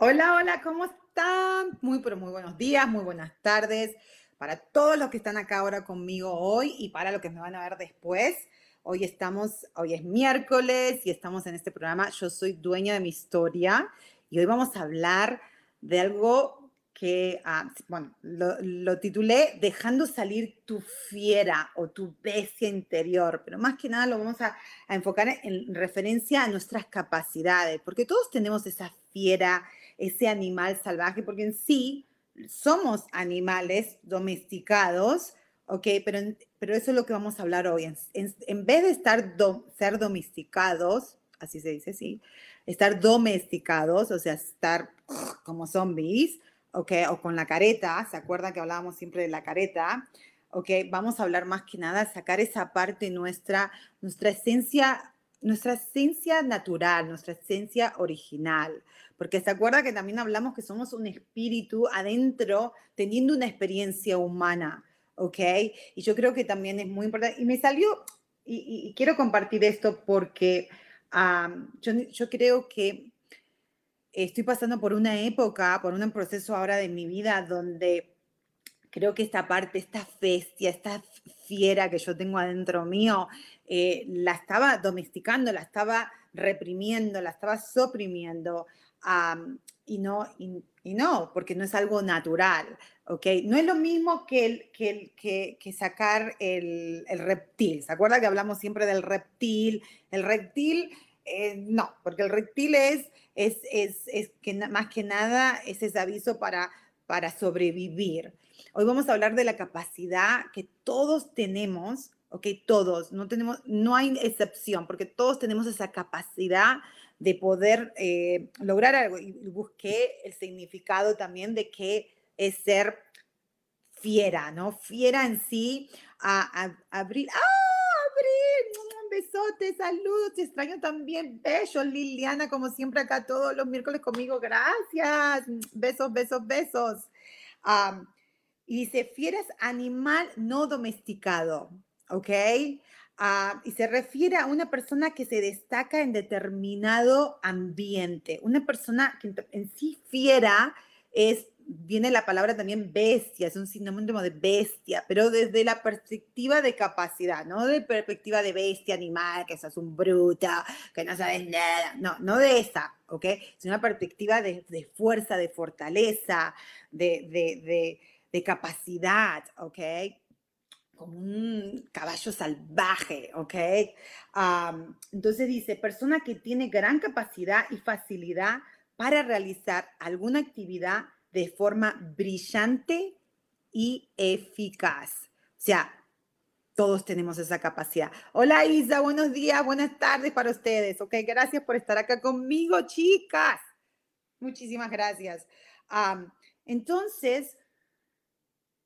Hola, hola, ¿cómo están? Muy, pero muy buenos días, muy buenas tardes para todos los que están acá ahora conmigo hoy y para los que me van a ver después. Hoy estamos, hoy es miércoles y estamos en este programa Yo soy dueña de mi historia y hoy vamos a hablar de algo que, ah, bueno, lo, titulé Dejando salir tu fiera o tu bestia interior, pero más que nada lo vamos a, a enfocar en referencia a nuestras capacidades, porque todos tenemos esa fiera ese animal salvaje, porque en sí somos animales domesticados, ¿ok? Pero, pero eso es lo que vamos a hablar hoy. En, vez de estar ser domesticados, así se dice, sí, estar domesticados, o sea, estar como zombies, ¿ok? O con la careta, ¿se acuerdan que hablábamos siempre de la careta? ¿ok? Vamos a hablar más que nada, sacar esa parte nuestra, nuestra esencia nuestra esencia natural, nuestra esencia original. Porque se acuerda que también hablamos que somos un espíritu adentro teniendo una experiencia humana, ¿ok? Y yo creo que también es muy importante. Y me salió, y, quiero compartir esto porque yo, yo creo que estoy pasando por una época, por un proceso ahora de mi vida donde creo que esta parte, esta bestia, esta fiera que yo tengo adentro mío, eh, la estaba domesticando, la estaba reprimiendo, la estaba suprimiendo. y, no, y, no, porque no es algo natural, ¿ok? No es lo mismo que, que, que, sacar el, el, reptil. ¿Se acuerda que hablamos siempre del reptil? El reptil, eh, no, porque el reptil es, es, es, es que más que nada es ese aviso para, para sobrevivir. Hoy vamos a hablar de la capacidad que todos tenemos, ¿ok? Todos, no, tenemos, no hay excepción, porque todos tenemos esa capacidad de poder eh, lograr algo. Y busqué el significado también de qué es ser fiera, ¿no? Fiera en sí, a, abrir. ¡Ah, Abril! Un besote, saludos, te extraño también. Bello, Liliana, como siempre acá todos los miércoles conmigo. Gracias. Besos, besos, besos. Y dice, fieras animal no domesticado, ¿ok? Ah, y se refiere a una persona que se destaca en determinado ambiente. Una persona que en sí fiera es, viene la palabra también bestia, es un sinónimo de bestia, pero desde la perspectiva de capacidad, no de perspectiva de bestia animal, que sos un bruta, que no sabes nada, no, no de esa, ¿ok? Es una perspectiva de, fuerza, de fortaleza, de de capacidad, ¿ok? Como un caballo salvaje, ¿ok? entonces dice, persona que tiene gran capacidad y facilidad para realizar alguna actividad de forma brillante y eficaz. O sea, todos tenemos esa capacidad. Hola Isa, buenos días, buenas tardes para ustedes. Ok, gracias por estar acá conmigo, chicas. Muchísimas gracias. entonces,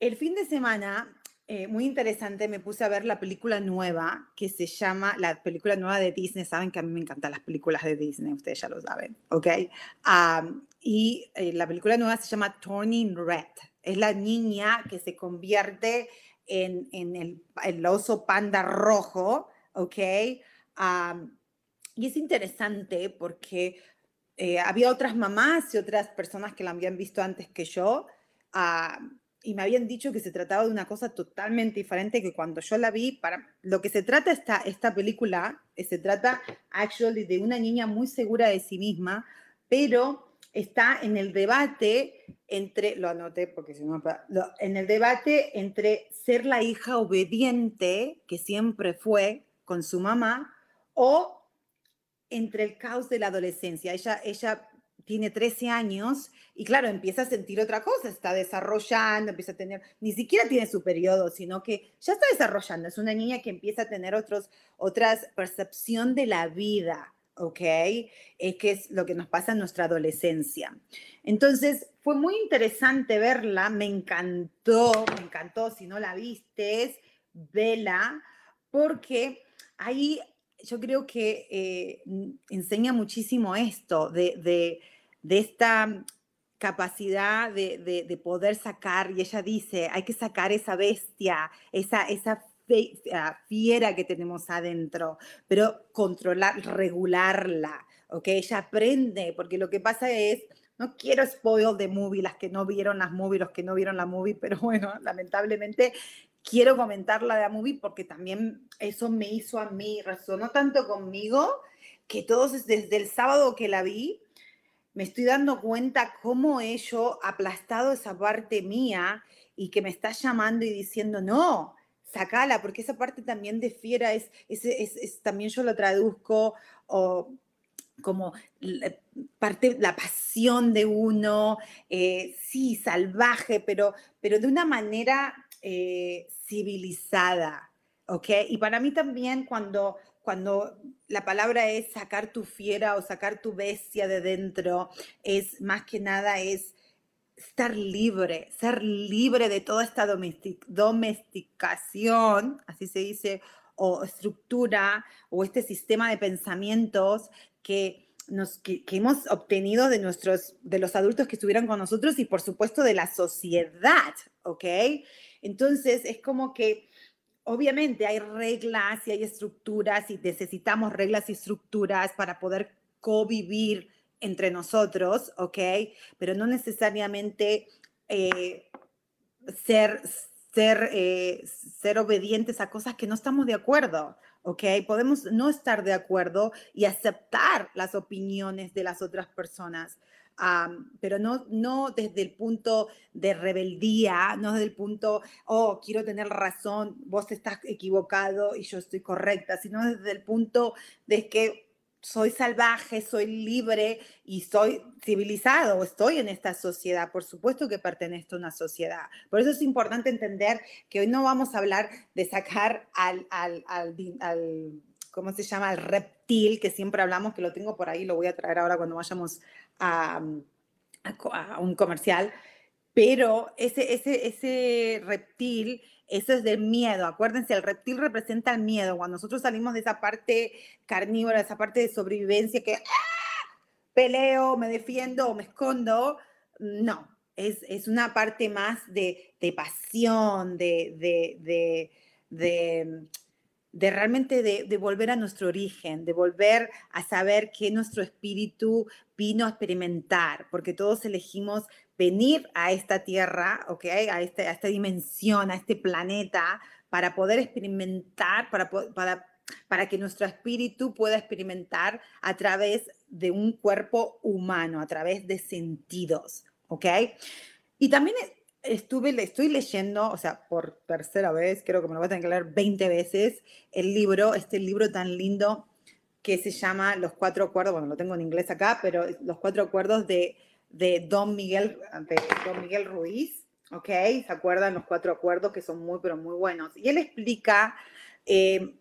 el fin de semana, eh, muy interesante, me puse a ver la película nueva que se llama, la película nueva de Disney. Saben que a mí me encantan las películas de Disney, ustedes ya lo saben, ¿ok? y eh, la película nueva se llama Turning Red. Es la niña que se convierte en, el, oso panda rojo, ¿ok? y es interesante porque eh, había otras mamás y otras personas que la habían visto antes que yo y me habían dicho que se trataba de una cosa totalmente diferente que cuando yo la vi, para lo que se trata esta, esta película, eh, se trata actually de una niña muy segura de sí misma, pero está en el debate entre, lo anoté porque si no, en el debate entre ser la hija obediente, que siempre fue con su mamá, o entre el caos de la adolescencia. Ella, ella tiene 13 años y claro, empieza a sentir otra cosa, está desarrollando, empieza a tener, ni siquiera tiene su periodo, sino que ya está desarrollando, es una niña que empieza a tener otros, otras percepción de la vida, ¿ok? Es que es lo que nos pasa en nuestra adolescencia. Entonces, fue muy interesante verla, me encantó, me encantó, si no la viste, vela, porque ahí yo creo que eh, enseña muchísimo esto de, esta capacidad de, poder sacar, y ella dice, hay que sacar esa bestia, esa, esa ah, fiera que tenemos adentro, pero controlar, regularla, ¿ok? Ella aprende, porque lo que pasa es, no quiero spoil de movie, las que no vieron las movie, los que no vieron la movie, pero bueno, lamentablemente quiero comentarla de la movie porque también eso me hizo a mí, resonó tanto conmigo que todos desde el sábado que la vi, me estoy dando cuenta cómo he yo aplastado esa parte mía y que me está llamando y diciendo, no, sacala, porque esa parte también de fiera es, también yo lo traduzco como la, parte, la pasión de uno, eh, sí, salvaje, pero, pero de una manera eh, civilizada, ¿ok? Y para mí también cuando, cuando la palabra es sacar tu fiera o sacar tu bestia de dentro, es más que nada es estar libre, ser libre de toda esta domesticación, así se dice, o estructura, o este sistema de pensamientos que, nos, que, que, hemos obtenido de, nuestros, de los adultos que estuvieron con nosotros y por supuesto de la sociedad, ¿ok? Entonces, es como que obviamente hay reglas y hay estructuras y necesitamos reglas y estructuras para poder convivir entre nosotros, ¿ok? Pero no necesariamente eh, ser, ser, eh, ser obedientes a cosas que no estamos de acuerdo, ¿ok? Podemos no estar de acuerdo y aceptar las opiniones de las otras personas pero no, no desde el punto de rebeldía, no desde el punto, oh, quiero tener razón, vos estás equivocado y yo estoy correcta, sino desde el punto de que soy salvaje, soy libre y soy civilizado, estoy en esta sociedad, por supuesto que pertenezco a una sociedad. Por eso es importante entender que hoy no vamos a hablar de sacar al, al, al, al ¿cómo se llama? Al reptil, que siempre hablamos, que lo tengo por ahí, lo voy a traer ahora cuando vayamos a, un comercial, pero ese, ese, ese reptil, eso es del miedo. Acuérdense, el reptil representa el miedo. Cuando nosotros salimos de esa parte carnívora, esa parte de sobrevivencia que ¡ah! peleo, me defiendo o me escondo, no. Es, es una parte más de, de pasión, de, de, de de realmente de, volver a nuestro origen, de volver a saber que nuestro espíritu vino a experimentar, porque todos elegimos venir a esta tierra, ¿okay? a, este, a esta dimensión, a este planeta, para poder experimentar, para, para, para que nuestro espíritu pueda experimentar a través de un cuerpo humano, a través de sentidos. ¿ok? Y también estuve, estoy leyendo, o sea, por tercera vez, creo que me lo voy a tener que leer 20 veces, el libro, este libro tan lindo que se llama Los Cuatro Acuerdos, bueno, lo tengo en inglés acá, pero Los Cuatro Acuerdos de, de Don, Miguel, de Don Miguel Ruiz, ¿ok? ¿Se acuerdan los cuatro acuerdos que son muy, pero muy buenos? Y él explica eh,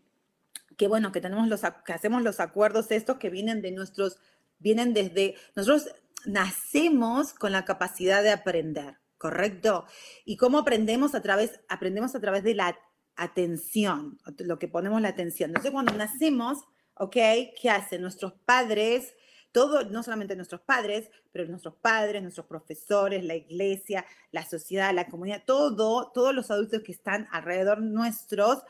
que, bueno, que, tenemos los, que hacemos los acuerdos estos que vienen de nuestros, vienen desde, nosotros nacemos con la capacidad de aprender. ¿Correcto? ¿Y cómo aprendemos a través, aprendemos a través de la atención, lo que ponemos la atención? Entonces, cuando nacemos, ¿ok? ¿Qué hacen nuestros padres? Todo, no solamente nuestros padres, pero nuestros padres, nuestros profesores, la iglesia, la sociedad, la comunidad, todo, todos los adultos que están alrededor nuestros,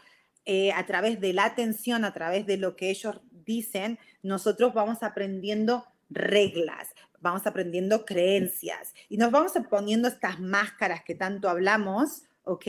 eh, a través de la atención, a través de lo que ellos dicen, nosotros vamos aprendiendo reglas, vamos aprendiendo creencias y nos vamos poniendo estas máscaras que tanto hablamos, ¿ok?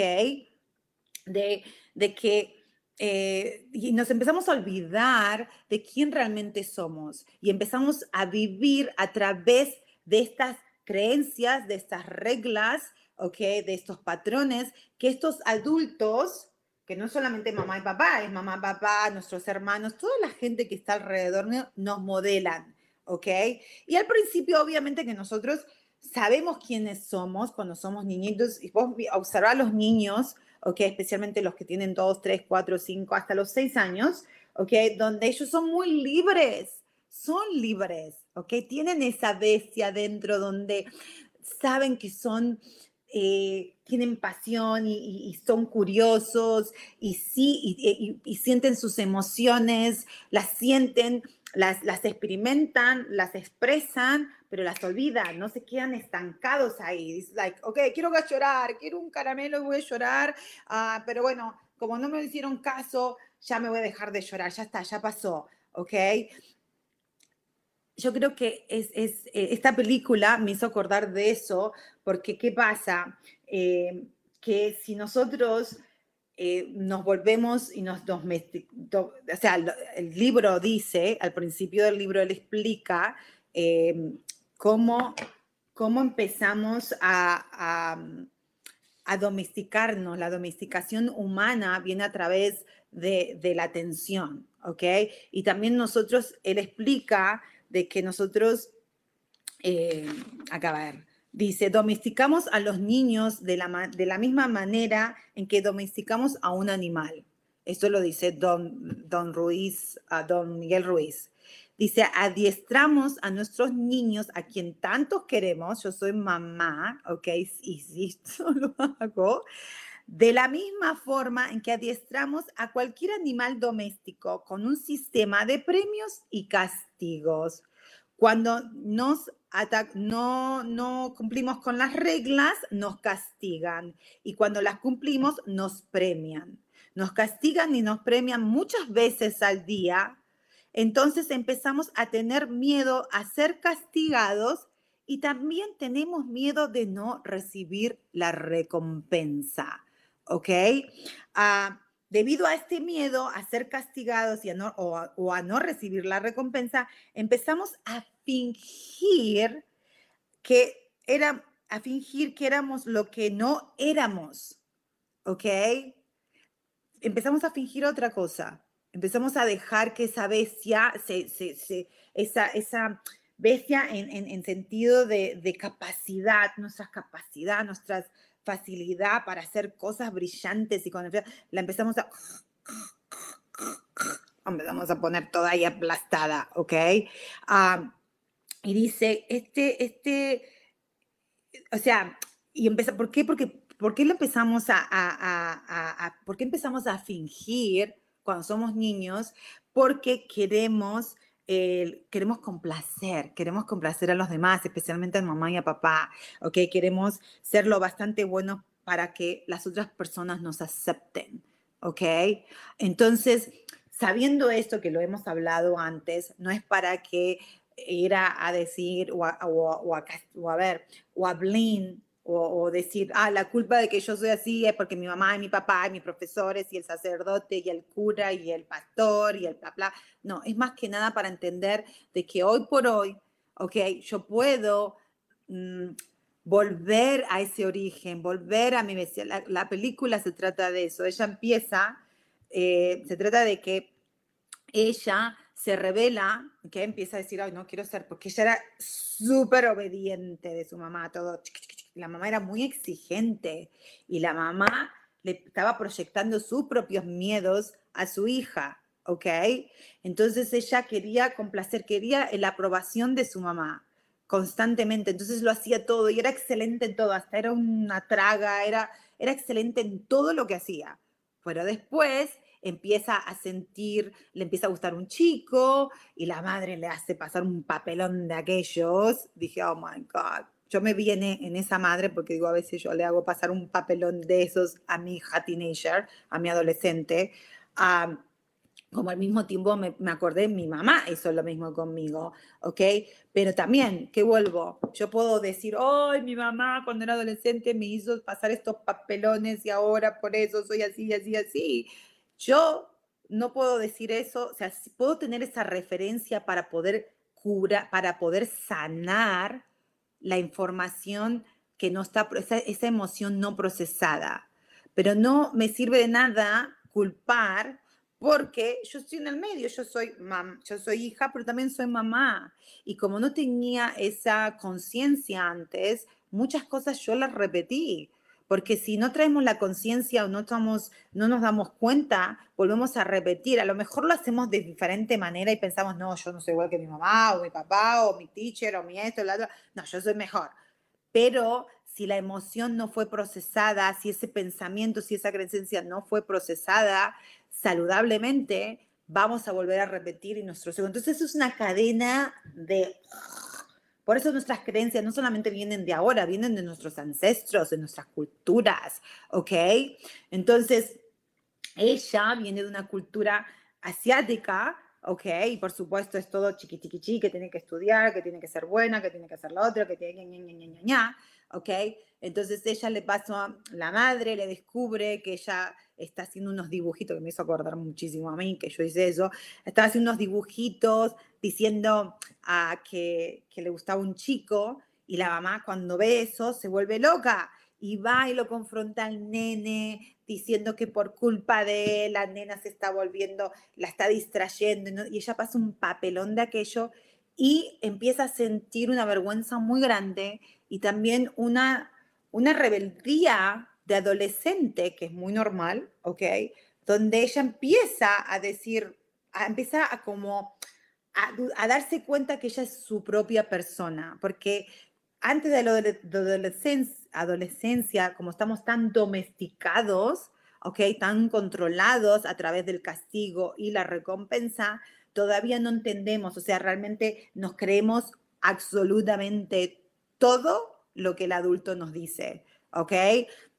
De, de que eh, y nos empezamos a olvidar de quién realmente somos y empezamos a vivir a través de estas creencias, de estas reglas, ¿ok? De estos patrones que estos adultos, que no solamente mamá y papá, es mamá, papá, nuestros hermanos, toda la gente que está alrededor nos modelan, ¿ok? Y al principio, obviamente, que nosotros sabemos quiénes somos cuando somos niñitos, y vos observar a los niños, ¿ok? Especialmente los que tienen dos, tres, cuatro, cinco, hasta los seis años, ¿ok? Donde ellos son muy libres, son libres, ¿ok? Tienen esa bestia dentro donde saben que son, eh, tienen pasión y, son curiosos y sí, y, sienten sus emociones, las sienten, las, las experimentan, las expresan, pero las olvidan, no se quedan estancados ahí. Es like, ok, quiero llorar, quiero un caramelo y voy a llorar, uh, pero bueno, como no me hicieron caso, ya me voy a dejar de llorar, ya está, ya pasó, ok. Yo creo que es, es eh, esta película me hizo acordar de eso, porque ¿qué pasa? Eh, que si nosotros eh, nos volvemos y nos domesticamos, o sea, el libro dice, al principio del libro él explica cómo, cómo empezamos a, a, domesticarnos. La domesticación humana viene a través de, de, la atención, ¿ok? Y también nosotros, él explica de que nosotros, eh, acá a ver, dice, domesticamos a los niños de la, de la misma manera en que domesticamos a un animal. Esto lo dice Don, Don Ruiz, a Don Miguel Ruiz. Dice, adiestramos a nuestros niños a quien tanto queremos. Yo soy mamá, ¿ok? Y sí, lo hago. De la misma forma en que adiestramos a cualquier animal doméstico con un sistema de premios y castigos. Cuando nos no, no cumplimos con las reglas, nos castigan. Y cuando las cumplimos, nos premian. Nos castigan y nos premian muchas veces al día entonces empezamos a tener miedo a ser castigados y también tenemos miedo de no recibir la recompensa. ¿Ok? Ah, debido a este miedo a ser castigados y o, a no recibir la recompensa, empezamos a fingir que era, a fingir que éramos lo que no éramos. ¿Ok? Empezamos a fingir otra cosa empezamos a dejar que esa bestia, esa, esa bestia en, sentido de, capacidad, nuestra capacidad, nuestra facilidad para hacer cosas brillantes y con la empezamos a empezamos a poner toda ahí aplastada, ¿ok? Ah, y dice, este, este, o sea, y empieza, ¿por qué? Porque, ¿por qué lo empezamos a, a, a, ¿por qué empezamos a fingir cuando somos niños porque queremos, eh, queremos complacer, queremos complacer a los demás, especialmente a mamá y a papá, ¿ok? Queremos ser lo bastante bueno para que las otras personas nos acepten, ¿ok? Entonces, sabiendo esto que lo hemos hablado antes, no es para que ir a, decir o a, o, a, ver, o a blin o, decir, ah, la culpa de que yo soy así es porque mi mamá y mi papá y mis profesores y el sacerdote y el cura y el pastor y el bla, bla. No, es más que nada para entender de que hoy por hoy, ok, yo puedo mm, volver a ese origen, volver a mi bestia. La, película se trata de eso. Ella empieza, eh, se trata de que ella se revela, que empieza a decir, ay, no quiero ser, porque ella era súper obediente de su mamá, todo la mamá era muy exigente y la mamá le estaba proyectando sus propios miedos a su hija, ¿ok? Entonces ella quería complacer, quería la aprobación de su mamá constantemente, entonces lo hacía todo y era excelente en todo, hasta era una traga, era, era excelente en todo lo que hacía. Pero después empieza a sentir, le empieza a gustar un chico y la madre le hace pasar un papelón de aquellos. Dije, oh my God, yo me vi en, esa madre porque digo, a veces yo le hago pasar un papelón de esos a mi hija teenager, a mi adolescente. como al mismo tiempo me, me, acordé, mi mamá hizo lo mismo conmigo, ¿ok? Pero también, ¿qué vuelvo? Yo puedo decir, ¡ay, mi mamá cuando era adolescente me hizo pasar estos papelones y ahora por eso soy así, así, así. Yo no puedo decir eso, o sea, puedo tener esa referencia para poder curar, para poder sanar, la información que no está, esa, esa emoción no procesada. Pero no me sirve de nada culpar porque yo estoy en el medio, yo soy, yo soy hija, pero también soy mamá. Y como no tenía esa conciencia antes, muchas cosas yo las repetí. Porque si no traemos la conciencia o no, estamos, no nos damos cuenta, volvemos a repetir. A lo mejor lo hacemos de diferente manera y pensamos, no, yo no soy igual que mi mamá o mi papá o mi teacher o mi esto, la otro. No, yo soy mejor. Pero si la emoción no fue procesada, si ese pensamiento, si esa creencia no fue procesada saludablemente, vamos a volver a repetir y nuestro ego. Entonces es una cadena de por eso nuestras creencias no solamente vienen de ahora, vienen de nuestros ancestros, de nuestras culturas, ¿ok? Entonces, ella viene de una cultura asiática, ¿ok? Y por supuesto es todo chiqui, que tiene que estudiar, que tiene que ser buena, que tiene que ser la otra, que tiene que ña, ña, ña, ña, ¿ok? Entonces ella le pasó a la madre, le descubre que ella está haciendo unos dibujitos, que me hizo acordar muchísimo a mí, que yo hice eso, estaba haciendo unos dibujitos diciendo a que, que le gustaba un chico y la mamá cuando ve eso se vuelve loca y va y lo confronta al nene diciendo que por culpa de él la nena se está volviendo, la está distrayendo y ella pasa un papelón de aquello y empieza a sentir una vergüenza muy grande y también una, una rebeldía de adolescente, que es muy normal, ¿ok? Donde ella empieza a decir, a, empieza a como a, darse cuenta que ella es su propia persona, porque antes de la adolescencia, adolescencia, como estamos tan domesticados, ¿ok? Tan controlados a través del castigo y la recompensa, todavía no entendemos, o sea, realmente nos creemos absolutamente todo lo que el adulto nos dice, ¿ok?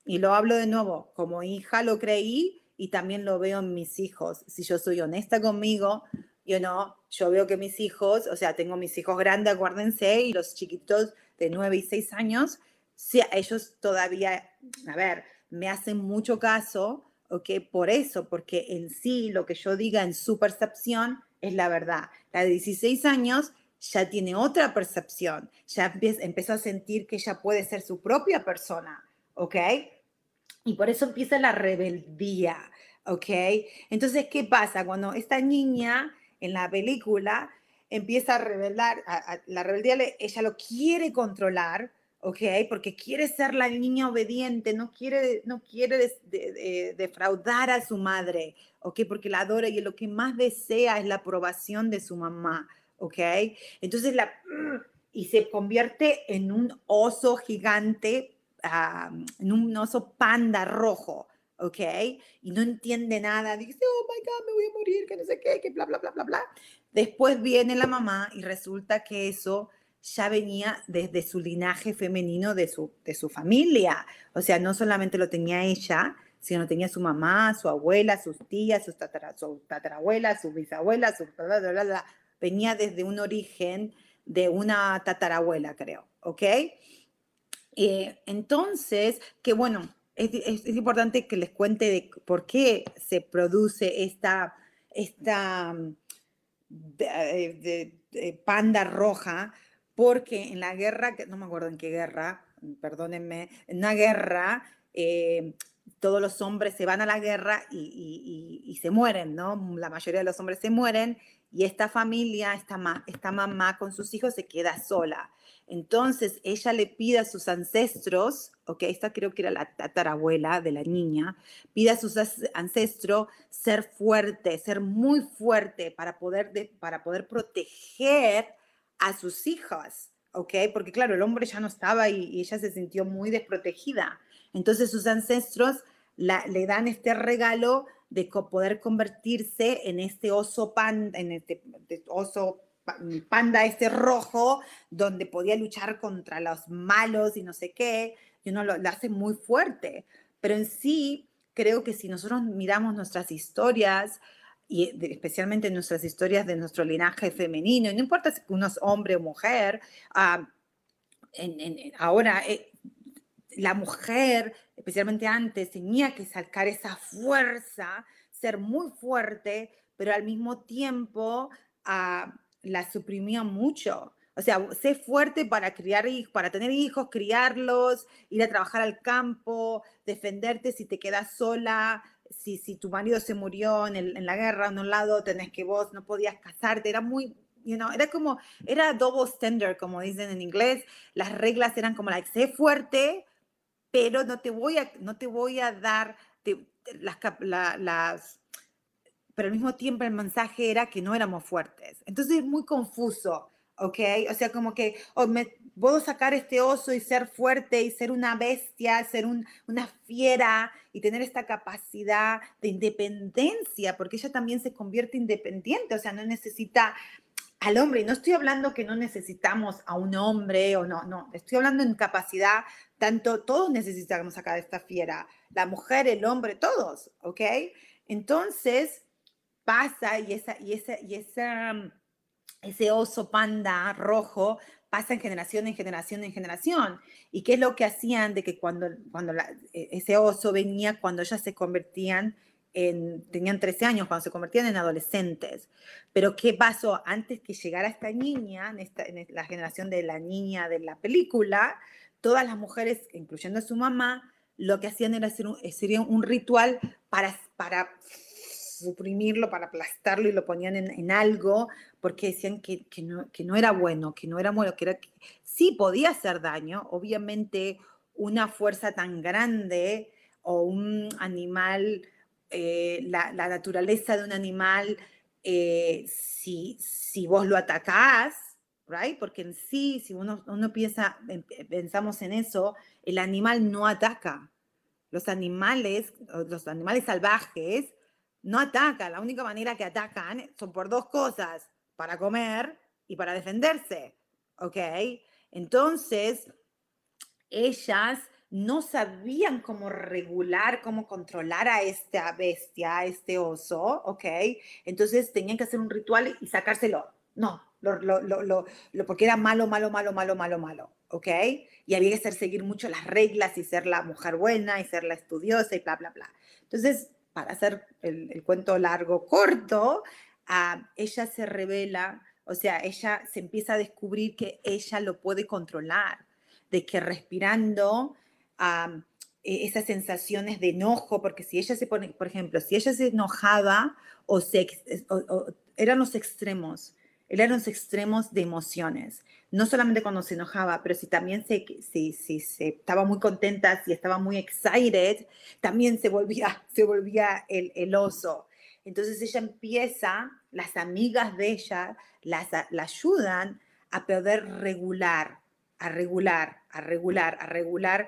Y lo hablo de nuevo, como hija lo creí y también lo veo en mis hijos. Si yo soy honesta conmigo, yo no, yo veo que mis hijos, o sea, tengo mis hijos grandes, acuérdense, y los chiquitos de 9 y 6 años, sí, ellos todavía, a ver, me hacen mucho caso, ¿ok? Por eso, porque en sí lo que yo diga en su percepción es la verdad. La de 16 años ya tiene otra percepción, ya empezó a sentir que ella puede ser su propia persona, ¿ok? Y por eso empieza la rebeldía, ¿ok? Entonces, ¿qué pasa? Cuando esta niña en la película empieza a rebelar, la rebeldía ella lo quiere controlar, ¿ok? Porque quiere ser la niña obediente, no quiere, no quiere defraudar a su madre, ¿ok? Porque la adora y lo que más desea es la aprobación de su mamá, ¿ok? Entonces la... Y se convierte en un oso gigante en un oso panda rojo, ¿ok? Y no entiende nada, dice, oh my God, me voy a morir, que no sé qué, que bla, bla, bla, bla, bla. Después viene la mamá y resulta que eso ya venía desde su linaje femenino de su, de su familia. O sea, no solamente lo tenía ella, sino tenía su mamá, su abuela, sus tías, sus tatara, su tatarabuela, su bisabuela, su... Bla, bla, bla, venía desde un origen de una tatarabuela, creo, ¿ok? Eh, entonces, que bueno, es, importante que les cuente de por qué se produce esta, esta de, panda roja, porque en la guerra, no me acuerdo en qué guerra, perdónenme, en una guerra, eh, todos los hombres se van a la guerra y, se mueren, ¿no? La mayoría de los hombres se mueren y esta familia, esta, esta mamá con sus hijos se queda sola. Entonces ella le pide a sus ancestros, ok, esta creo que era la tatarabuela de la niña, pide a sus ancestros ser fuerte, ser muy fuerte para poder, para poder proteger a sus hijas, ok, porque claro, el hombre ya no estaba y, ella se sintió muy desprotegida. Entonces sus ancestros le dan este regalo de poder convertirse en este oso pan, en este oso panda este rojo, donde podía luchar contra los malos y no sé qué, y uno lo, hace muy fuerte. Pero en sí, creo que si nosotros miramos nuestras historias, y especialmente nuestras historias de nuestro linaje femenino, no importa si uno es hombre o mujer, ah, ahora eh, la mujer, especialmente antes, tenía que sacar esa fuerza, ser muy fuerte, pero al mismo tiempo... Uh, la suprimía mucho. O sea, sé fuerte para criar para tener hijos, criarlos, ir a trabajar al campo, defenderte si te quedas sola, si, si tu marido se murió en, en la guerra en un lado, tenés que vos no podías casarte, era muy, you know, era como, era double standard, como dicen en inglés, las reglas eran como, like, sé fuerte, pero no te voy a, no te voy a dar las, las, pero al mismo tiempo el mensaje era que no éramos fuertes. Entonces es muy confuso, ¿ok? O sea, como que oh, me, puedo sacar este oso y ser fuerte y ser una bestia, ser una fiera y tener esta capacidad de independencia, porque ella también se convierte independiente, o sea, no necesita al hombre. Y no estoy hablando que no necesitamos a un hombre o no, no, estoy hablando en capacidad, tanto todos necesitamos sacar esta fiera, la mujer, el hombre, todos, ¿ok? Entonces pasa y, esa, y, esa, y esa, ese oso panda rojo pasa en generación, en generación, en generación. ¿Y qué es lo que hacían de que cuando, cuando e, ese oso venía, cuando ellas se convertían en, tenían 13 años, cuando se convertían en adolescentes? Pero ¿qué pasó? Antes que llegara esta niña, en, esta, en la generación de la niña de la película, todas las mujeres, incluyendo a su mamá, lo que hacían era hacer un, sería un ritual para, para suprimirlo, para aplastarlo y lo ponían en, algo, porque decían que, no, que, no, era bueno, que no era bueno, que era sí podía hacer daño, obviamente una fuerza tan grande o un animal, eh, la, naturaleza de un animal, eh, si, si vos lo atacás, right? porque en sí, si uno, uno piensa, pensamos en eso, el animal no ataca. Los animales, los animales salvajes no atacan. La única manera que atacan son por dos cosas, para comer y para defenderse. ¿Ok? Entonces, ellas no sabían cómo regular, cómo controlar a esta bestia, a este oso, ¿ok? Entonces tenían que hacer un ritual y sacárselo. No, lo, lo, lo, porque era malo, malo, malo, malo, malo, malo, ¿ok? Y había que hacer seguir mucho las reglas y ser la mujer buena y ser la estudiosa y bla, bla, bla. Entonces, para hacer el, cuento largo, corto, ah, ella se revela, o sea, ella se empieza a descubrir que ella lo puede controlar, de que respirando ah, e, esas sensaciones de enojo, porque si ella se pone, por ejemplo, si ella se enojaba o se, eran los extremos, eran los extremos de emociones no solamente cuando se enojaba, pero si también se, si, si, se estaba muy contenta, si estaba muy excited, también se volvía, se volvía el, el oso. Entonces ella empieza, las amigas de ella las, la ayudan a poder regular, a regular, a regular, a regular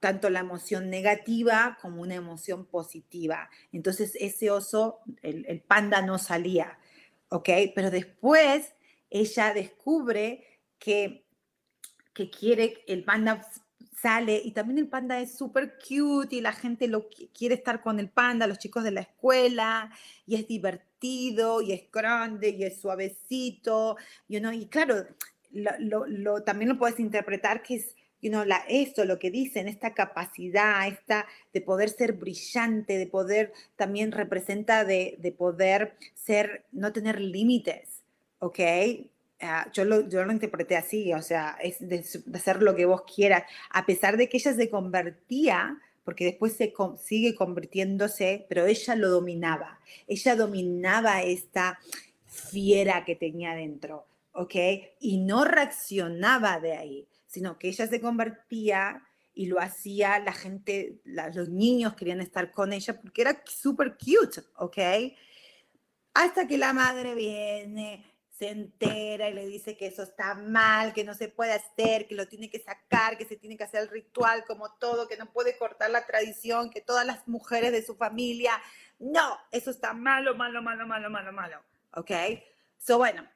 tanto la emoción negativa como una emoción positiva. Entonces ese oso, el, el panda no salía, ¿ok? Pero después ella descubre que, que quiere, el panda sale y también el panda es súper cute y la gente lo quiere estar con el panda, los chicos de la escuela, y es divertido y es grande y es suavecito, you know, y claro, lo, lo, también lo puedes interpretar que es, you know, la, esto, lo que dicen, esta capacidad, esta de poder ser brillante, de poder, también representa de, de poder ser, no tener límites, ¿ok? Ah, yo, lo, yo lo interpreté así, o sea, es de, hacer lo que vos quieras, a pesar de que ella se convertía, porque después se sigue convirtiéndose, pero ella lo dominaba, ella dominaba esta fiera que tenía dentro, ¿ok? Y no reaccionaba de ahí, sino que ella se convertía y lo hacía, la gente, los niños querían estar con ella porque era súper cute, ¿ok? Hasta que la madre viene, se entera y le dice que eso está mal, que no se puede hacer, que lo tiene que sacar, que se tiene que hacer el ritual como todo, que no puede cortar la tradición, que todas las mujeres de su familia, no, eso está malo, malo, malo, malo, malo, malo, ¿ok? So, bueno,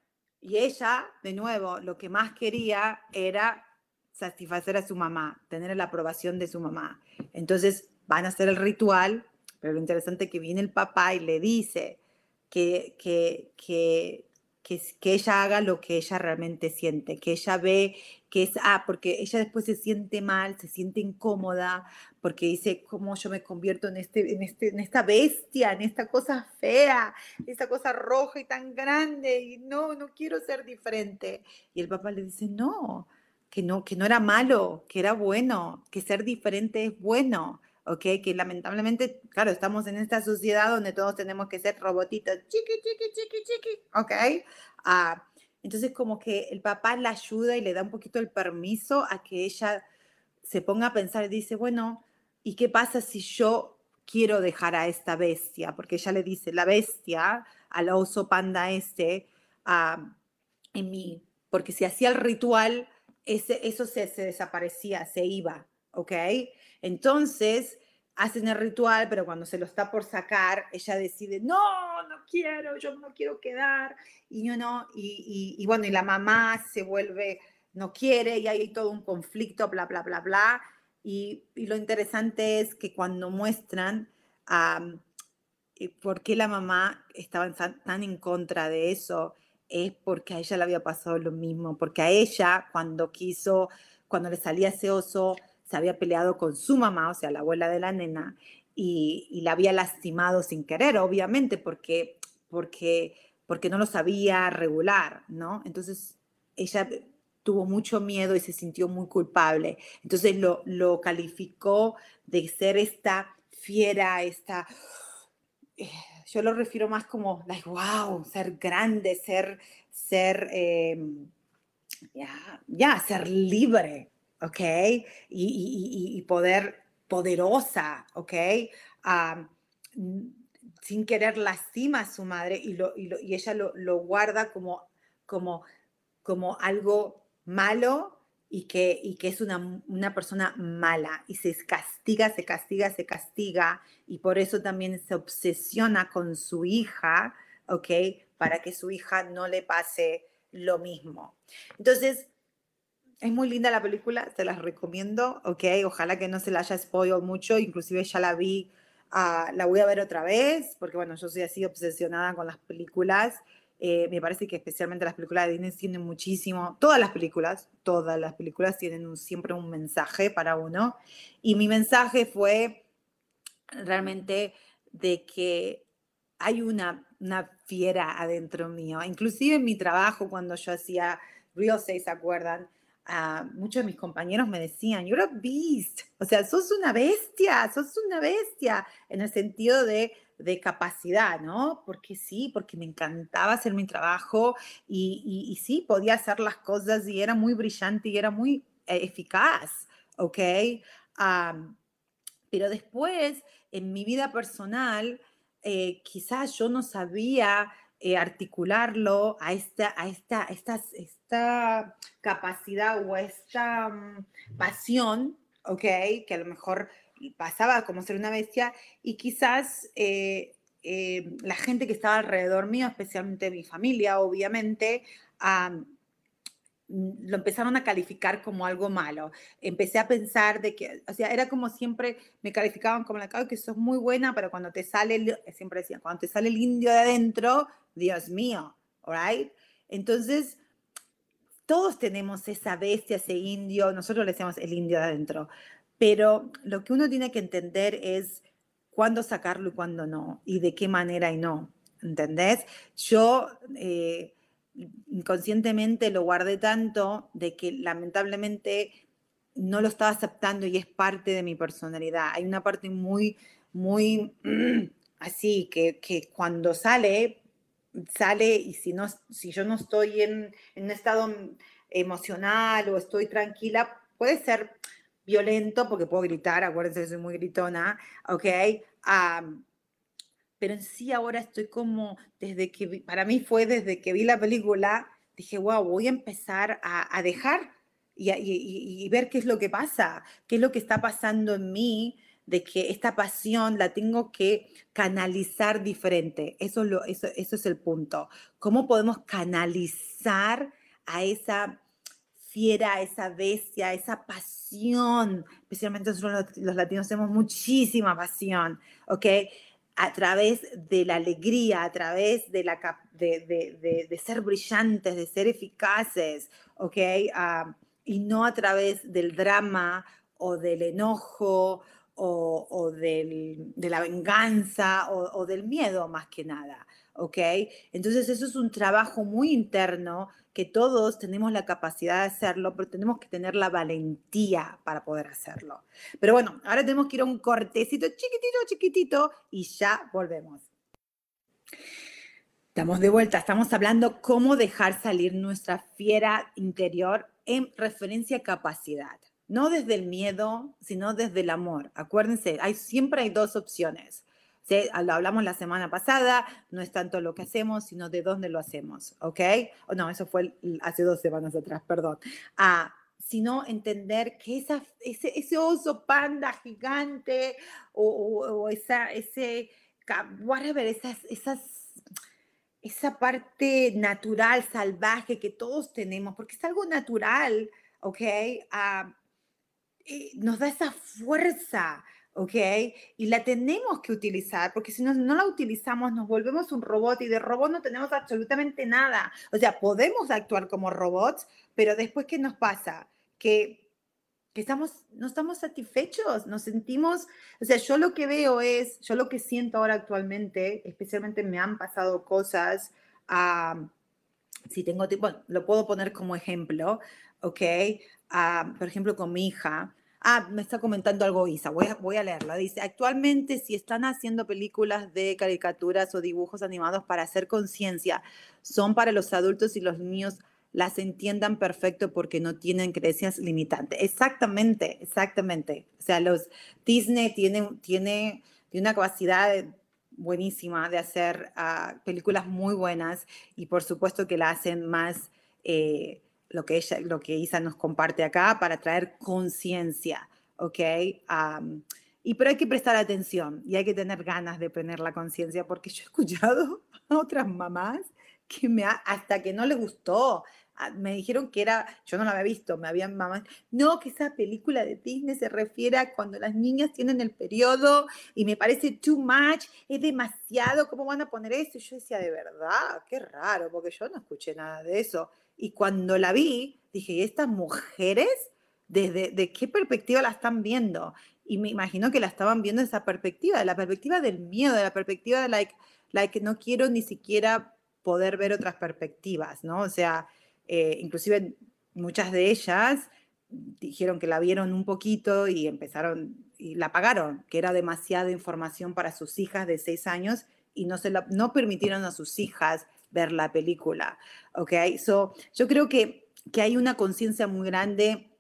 y ella, de nuevo, lo que más quería era satisfacer a su mamá, tener la aprobación de su mamá. Entonces van a hacer el ritual, pero lo interesante es que viene el papá y le dice que, que, que que, que ella haga lo que ella realmente siente, que ella ve que es, ah, porque ella después se siente mal, se siente incómoda, porque dice, ¿cómo yo me convierto en, este, en, este, en esta bestia, en esta cosa fea, esta cosa roja y tan grande? Y no, no quiero ser diferente. Y el papá le dice, no, que no, que no era malo, que era bueno, que ser diferente es bueno. ¿ok? Que lamentablemente, claro, estamos en esta sociedad donde todos tenemos que ser robotitos, chiqui, chiqui, chiqui, chiqui, ¿ok? Ah, entonces como que el papá la ayuda y le da un poquito el permiso a que ella se ponga a pensar y dice, bueno, ¿y qué pasa si yo quiero dejar a esta bestia? Porque ella le dice, la bestia, al oso panda este, ah, en mí, porque si hacía el ritual, ese, eso se, desaparecía, se iba, ¿ok? Entonces, hacen el ritual, pero cuando se lo está por sacar, ella decide, no, no quiero, yo no quiero quedar, y yo no, y, y, bueno, y la mamá se vuelve, no quiere, y hay todo un conflicto, bla, bla, bla, bla, y, y lo interesante es que cuando muestran por qué la mamá estaba tan en contra de eso, es porque a ella le había pasado lo mismo, porque a ella cuando quiso, cuando le salía ese oso, se había peleado con su mamá, o sea, la abuela de la nena, y, la había lastimado sin querer, obviamente, porque, porque, porque no lo sabía regular, ¿no? Entonces, ella tuvo mucho miedo y se sintió muy culpable. Entonces lo, lo calificó de ser esta fiera, esta... Yo lo refiero más como, like, wow, ser grande, ser, ser, em, ya, ya, ser libre, ¿ok? Y, poder poderosa, ¿ok? sin querer lastima a su madre y, lo, y, ella lo, guarda como, como, como algo malo y que, y que es una, una, persona mala y se castiga, se castiga, se castiga y por eso también se obsesiona con su hija, ¿ok? Para que su hija no le pase lo mismo. Entonces, es muy linda la película, se las recomiendo, ok, ojalá que no se la haya spoilado mucho, inclusive ya la vi, ah, la voy a ver otra vez, porque bueno, yo soy así obsesionada con las películas, eh, me parece que especialmente las películas de Disney tienen muchísimo, todas las películas, todas las películas tienen siempre un mensaje para uno, y mi mensaje fue realmente de que hay una, una fiera adentro mío, inclusive en mi trabajo cuando yo hacía Real Estate, ¿se acuerdan? Muchos de mis compañeros me decían, you're a beast, o sea, sos una bestia, sos una bestia, en el sentido de, de capacidad, ¿no? Porque sí, porque me encantaba hacer mi trabajo y, y, sí, podía hacer las cosas y era muy brillante y era muy eh, eficaz, ¿ok? pero después, en mi vida personal, eh, quizás yo no sabía eh, articularlo a esta, a esta, esta, esta capacidad o esta mm, pasión, ¿ok? Que a lo mejor pasaba como ser una bestia y quizás eh, eh, la gente que estaba alrededor mío, especialmente mi familia, obviamente, Mm, lo empezaron a calificar como algo malo. Empecé a pensar de que, o sea, era como siempre me calificaban como la que sos muy buena, pero cuando te sale, siempre decían, cuando te sale el indio de adentro, Dios mío, ¿right? Entonces, todos tenemos esa bestia, ese indio, nosotros le decimos el indio de adentro, pero lo que uno tiene que entender es cuándo sacarlo y cuándo no, y de qué manera y no, ¿entendés? Yo... Eh, inconscientemente lo guardé tanto de que lamentablemente no lo estaba aceptando y es parte de mi personalidad. Hay una parte muy, muy así, que, que cuando sale, sale y si, no, si yo no estoy en, en un estado emocional o estoy tranquila, puede ser violento porque puedo gritar, acuérdense soy muy gritona, ¿ok? pero en sí ahora estoy como, desde que, para mí fue desde que vi la película, dije, wow, voy a empezar a, dejar y, ver qué es lo que pasa, qué es lo que está pasando en mí, de que esta pasión la tengo que canalizar diferente. Eso, es el punto. ¿Cómo podemos canalizar a esa fiera, a esa bestia, a esa pasión? Especialmente nosotros los, los latinos tenemos muchísima pasión, ¿ok? a través de la alegría, a través de, la, de, ser brillantes, de ser eficaces, ¿ok? Ah, y no a través del drama o del enojo o, de la venganza o, del miedo más que nada, ¿ok? Entonces eso es un trabajo muy interno que todos tenemos la capacidad de hacerlo, pero tenemos que tener la valentía para poder hacerlo. Pero bueno, ahora tenemos que ir a un cortecito chiquitito, chiquitito y ya volvemos. Estamos de vuelta, estamos hablando cómo dejar salir nuestra fiera interior en referencia a capacidad. No desde el miedo, sino desde el amor. Acuérdense, hay, siempre hay dos opciones. Lo hablamos la semana pasada, no es tanto lo que hacemos, sino de dónde lo hacemos, ¿ok? Oh, no, eso fue hace dos semanas atrás, perdón. Ah, sino entender que esa, ese, ese oso panda gigante o, esa, ese, whatever, esas, esas, esa parte natural, salvaje que todos tenemos, porque es algo natural, ¿ok? Ah, nos da esa fuerza, ¿ok? Y la tenemos que utilizar, porque si no, no la utilizamos, nos volvemos un robot y de robot no tenemos absolutamente nada. O sea, podemos actuar como robots, pero después, ¿qué nos pasa? Que, que estamos, no estamos satisfechos, nos sentimos, o sea, yo lo que veo es, yo lo que siento ahora actualmente, especialmente me han pasado cosas, si tengo tiempo, lo puedo poner como ejemplo, ¿ok? Uh, por ejemplo, con mi hija, Ah, me está comentando algo Isa, voy a, voy leerla. Dice, actualmente si están haciendo películas de caricaturas o dibujos animados para hacer conciencia, son para los adultos y los niños las entiendan perfecto porque no tienen creencias limitantes. Exactamente, exactamente. O sea, los Disney tiene, tiene una capacidad buenísima de hacer uh, películas muy buenas y por supuesto que la hacen más... Eh, lo que, ella, lo que Isa nos comparte acá para traer conciencia, ¿ok? y pero hay que prestar atención y hay que tener ganas de tener la conciencia porque yo he escuchado a otras mamás que me hasta que no les gustó, ah, me dijeron que era, yo no la había visto, me habían mamás, no, que esa película de Disney se refiere a cuando las niñas tienen el periodo y me parece too much, es demasiado, ¿cómo van a poner eso? Y yo decía, de verdad, qué raro, porque yo no escuché nada de eso. Y cuando la vi, dije, ¿y estas mujeres desde de qué perspectiva la están viendo? Y me imagino que la estaban viendo esa perspectiva, de la perspectiva del miedo, de la perspectiva de like, like no quiero ni siquiera poder ver otras perspectivas, ¿no? O sea, eh, inclusive muchas de ellas dijeron que la vieron un poquito y empezaron y la pagaron, que era demasiada información para sus hijas de seis años y no, se la, no permitieron a sus hijas ver la película. ¿Ok? So, yo creo que, que hay una conciencia muy grande,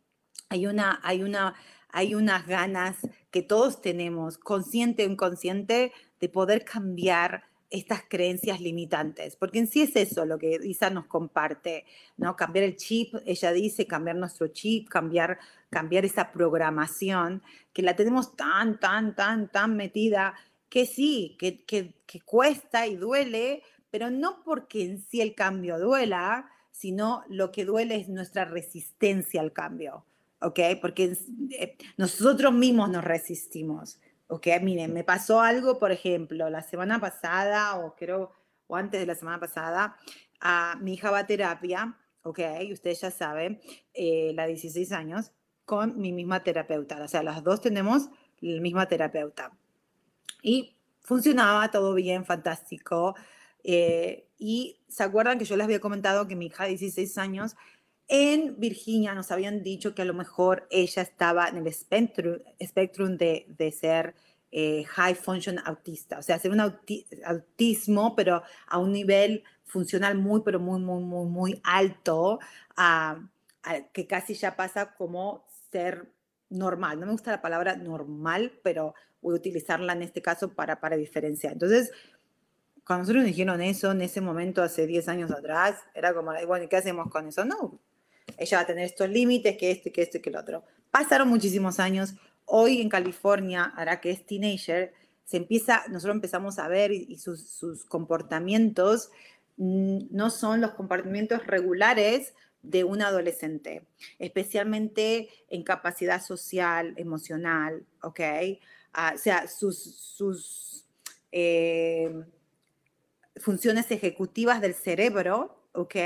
hay, una, hay, una, hay unas ganas que todos tenemos, consciente o inconsciente, de poder cambiar estas creencias limitantes, porque en sí es eso lo que Isa nos comparte, ¿no? Cambiar el chip, ella dice, cambiar nuestro chip, cambiar, cambiar esa programación, que la tenemos tan, tan, tan, tan metida, que sí, que, que, que cuesta y duele, pero no porque en sí el cambio duela, sino lo que duele es nuestra resistencia al cambio, ¿ok? Porque eh, nosotros mismos nos resistimos, ¿ok? Miren, me pasó algo, por ejemplo, la semana pasada, o creo, o antes de la semana pasada, a mi hija va a terapia, ¿ok? Ustedes ya saben, eh, la 16 años, con mi misma terapeuta. O sea, las dos tenemos la misma terapeuta. Y funcionaba todo bien, fantástico. Eh, y se acuerdan que yo les había comentado que mi hija de 16 años en Virginia nos habían dicho que a lo mejor ella estaba en el espectrum, de, de, ser eh, high function autista, o sea, ser un autismo, pero a un nivel funcional muy, pero muy, muy, muy, muy alto, que casi ya pasa como ser normal. No me gusta la palabra normal, pero voy a utilizarla en este caso para, para diferenciar. Entonces, cuando nosotros nos dijeron eso en ese momento, hace 10 años atrás, era como, bueno, ¿qué hacemos con eso? No, ella va a tener estos límites, que esto, que esto que lo otro. Pasaron muchísimos años. Hoy en California, ahora que es teenager, se empieza, nosotros empezamos a ver y, sus, sus, comportamientos mm, no son los comportamientos regulares de un adolescente, especialmente en capacidad social, emocional, ¿ok? Ah, o sea, sus, sus eh, funciones ejecutivas del cerebro, ¿ok?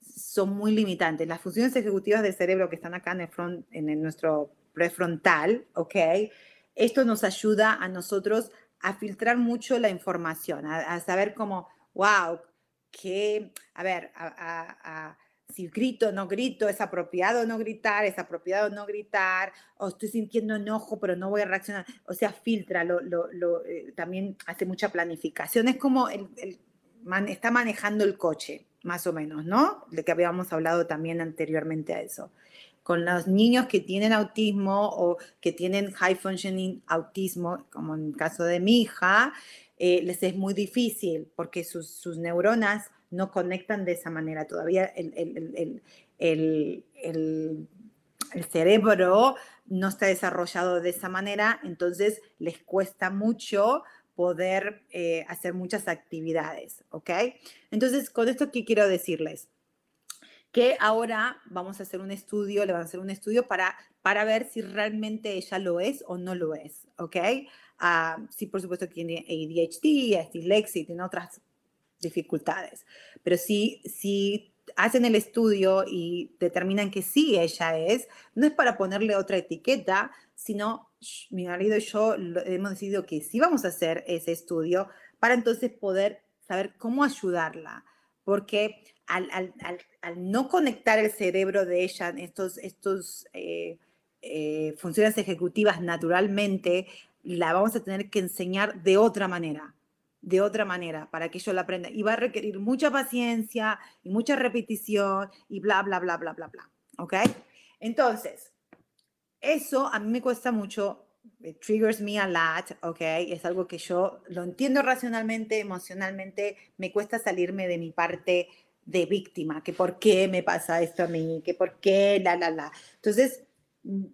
Son muy limitantes. Las funciones ejecutivas del cerebro que están acá en, el front, en nuestro prefrontal, ¿ok? Esto nos ayuda a nosotros a filtrar mucho la información, a, saber cómo, wow, que, a ver, a, si grito no grito, es apropiado no gritar, es apropiado no gritar, o estoy sintiendo enojo, pero no voy a reaccionar. O sea, filtra, lo, lo, eh, también hace mucha planificación. Es como el, está manejando el coche, más o menos, ¿no? De que habíamos hablado también anteriormente a eso. Con los niños que tienen autismo o que tienen high functioning autismo, como en el caso de mi hija, eh, les es muy difícil porque sus, sus neuronas no conectan de esa manera. Todavía el, cerebro no está desarrollado de esa manera, entonces les cuesta mucho poder eh, hacer muchas actividades, ¿ok? Entonces, con esto, ¿qué quiero decirles? Que ahora vamos a hacer un estudio, le van a hacer un estudio para, para ver si realmente ella lo es o no lo es, ¿ok? Ah, sí, por supuesto, tiene ADHD, es dislexia, tiene otras dificultades. Pero si, si hacen el estudio y determinan que sí ella es, no es para ponerle otra etiqueta, sino mi marido y yo hemos decidido que sí vamos a hacer ese estudio para entonces poder saber cómo ayudarla. Porque al, al, al, no conectar el cerebro de ella estos, estos eh, eh, funciones ejecutivas naturalmente, la vamos a tener que enseñar de otra manera de otra manera para que yo la aprenda. Y va a requerir mucha paciencia y mucha repetición y bla, bla, bla, bla, bla, bla. ¿Ok? Entonces, eso a mí me cuesta mucho, it triggers me a lot, ¿ok? Es algo que yo lo entiendo racionalmente, emocionalmente, me cuesta salirme de mi parte de víctima, que por qué me pasa esto a mí, que por qué, la, la, la. Entonces,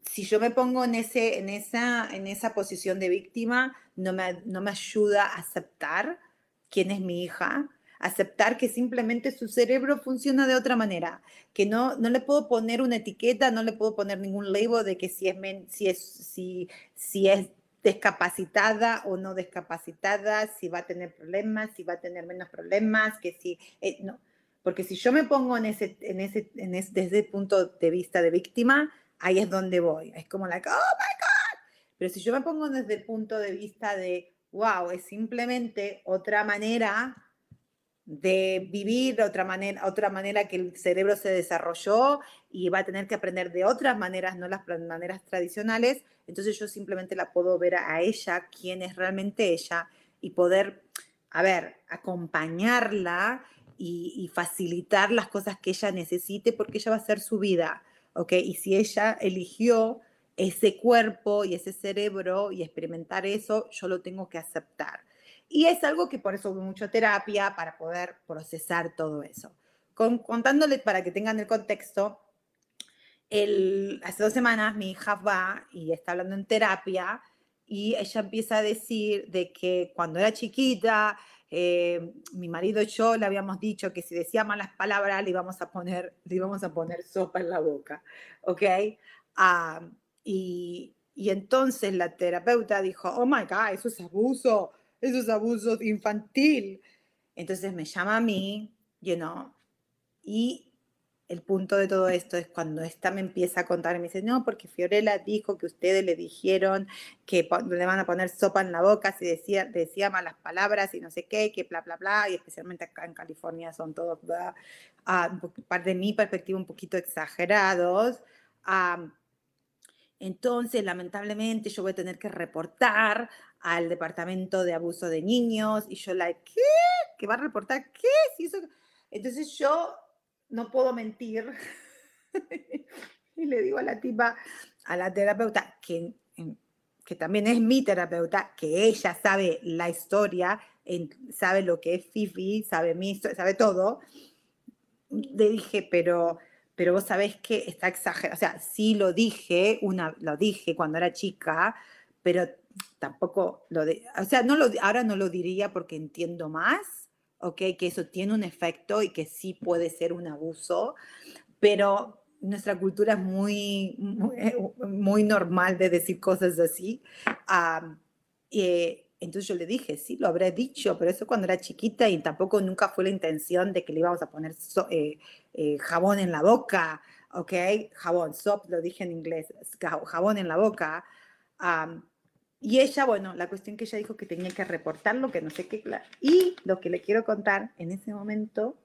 si yo me pongo en, ese, en, esa, en esa posición de víctima, no me, no me ayuda a aceptar quién es mi hija, aceptar que simplemente su cerebro funciona de otra manera, que no, no le puedo poner una etiqueta, no le puedo poner ningún label de que si es, si es, si, si es discapacitada o no discapacitada, si va a tener problemas, si va a tener menos problemas, que si, eh, no. Porque si yo me pongo en ese, en ese, en desde el punto de vista de víctima, ahí es donde voy. Es como like, oh my God. Pero si yo me pongo desde el punto de vista de, wow, es simplemente otra manera de vivir, otra manera, otra manera que el cerebro se desarrolló y va a tener que aprender de otras maneras, no las maneras tradicionales, entonces yo simplemente la puedo ver a ella, quién es realmente ella, y poder, a ver, acompañarla y, facilitar las cosas que ella necesite porque ella va a hacer su vida. ¿Ok? Y si ella eligió ese cuerpo y ese cerebro y experimentar eso, yo lo tengo que aceptar. Y es algo que por eso hubo mucha terapia para poder procesar todo eso. Con, contándole para que tengan el contexto, el, hace dos semanas mi hija va y está hablando en terapia y ella empieza a decir de que cuando era chiquita eh, mi marido y yo le habíamos dicho que si decía malas palabras le íbamos a poner, le íbamos a poner sopa en la boca, ¿ok? Ah, y, y, entonces la terapeuta dijo, oh my God, eso es abuso, eso es abuso infantil. Entonces me llama a mí, you know, y el punto de todo esto es cuando esta me empieza a contar y me dice, no, porque Fiorella dijo que ustedes le dijeron que le van a poner sopa en la boca si decía, decía malas palabras y no sé qué, que bla, bla, bla, y especialmente acá en California son todos, uh, de mi perspectiva, un poquito exagerados. entonces, lamentablemente, yo voy a tener que reportar al Departamento de Abuso de Niños y yo la, ¿qué? ¿Qué va a reportar? ¿Qué? Entonces yo no puedo mentir. y le digo a la tipa, a la terapeuta, que, que también es mi terapeuta, que ella sabe la historia, sabe lo que es Fifi, sabe mi sabe todo. Le dije, pero, pero vos sabés que está exagerado. O sea, sí lo dije, una, lo dije cuando era chica, pero tampoco lo de, o sea, no lo, ahora no lo diría porque entiendo más, que eso tiene un efecto y que sí puede ser un abuso, pero nuestra cultura es muy, muy, normal de decir cosas así. Eh, entonces yo le dije, sí, lo habré dicho, pero eso cuando era chiquita y tampoco nunca fue la intención de que le íbamos a poner eh, eh, jabón en la boca, ¿ok? Jabón, soap, lo dije en inglés, jabón en la boca. Y ella, bueno, la cuestión que ella dijo que tenía que reportarlo, que no sé qué. Y lo que le quiero contar, en ese momento,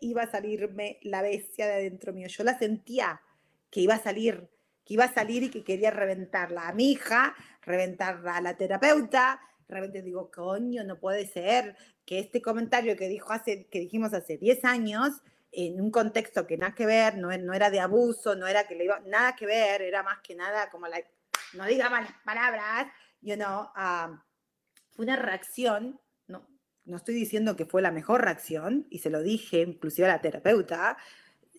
iba a salirme la bestia de adentro mío. Yo la sentía que iba a salir, que iba a salir y que quería reventarla a mi hija, reventarla a la terapeuta. Realmente digo, coño, no puede ser que este comentario que, dijo hace, que dijimos hace 10 años, en un contexto que nada que ver, no, no era de abuso, no era que le iba, nada que ver, era más que nada como la, no diga malas palabras, you know, um, fue una reacción, no, no estoy diciendo que fue la mejor reacción, y se lo dije inclusive a la terapeuta,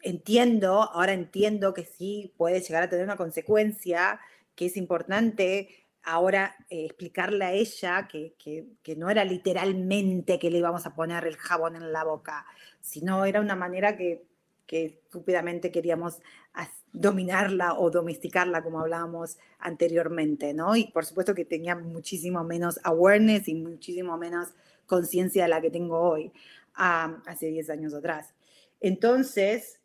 entiendo, ahora entiendo que sí puede llegar a tener una consecuencia, que es importante ahora eh, explicarle a ella que, que, no era literalmente que le íbamos a poner el jabón en la boca, sino era una manera que, que estúpidamente queríamos dominarla o domesticarla, como hablábamos anteriormente, ¿no? Y por supuesto que tenía muchísimo menos awareness y muchísimo menos conciencia de la que tengo hoy, hace 10 años atrás. Entonces,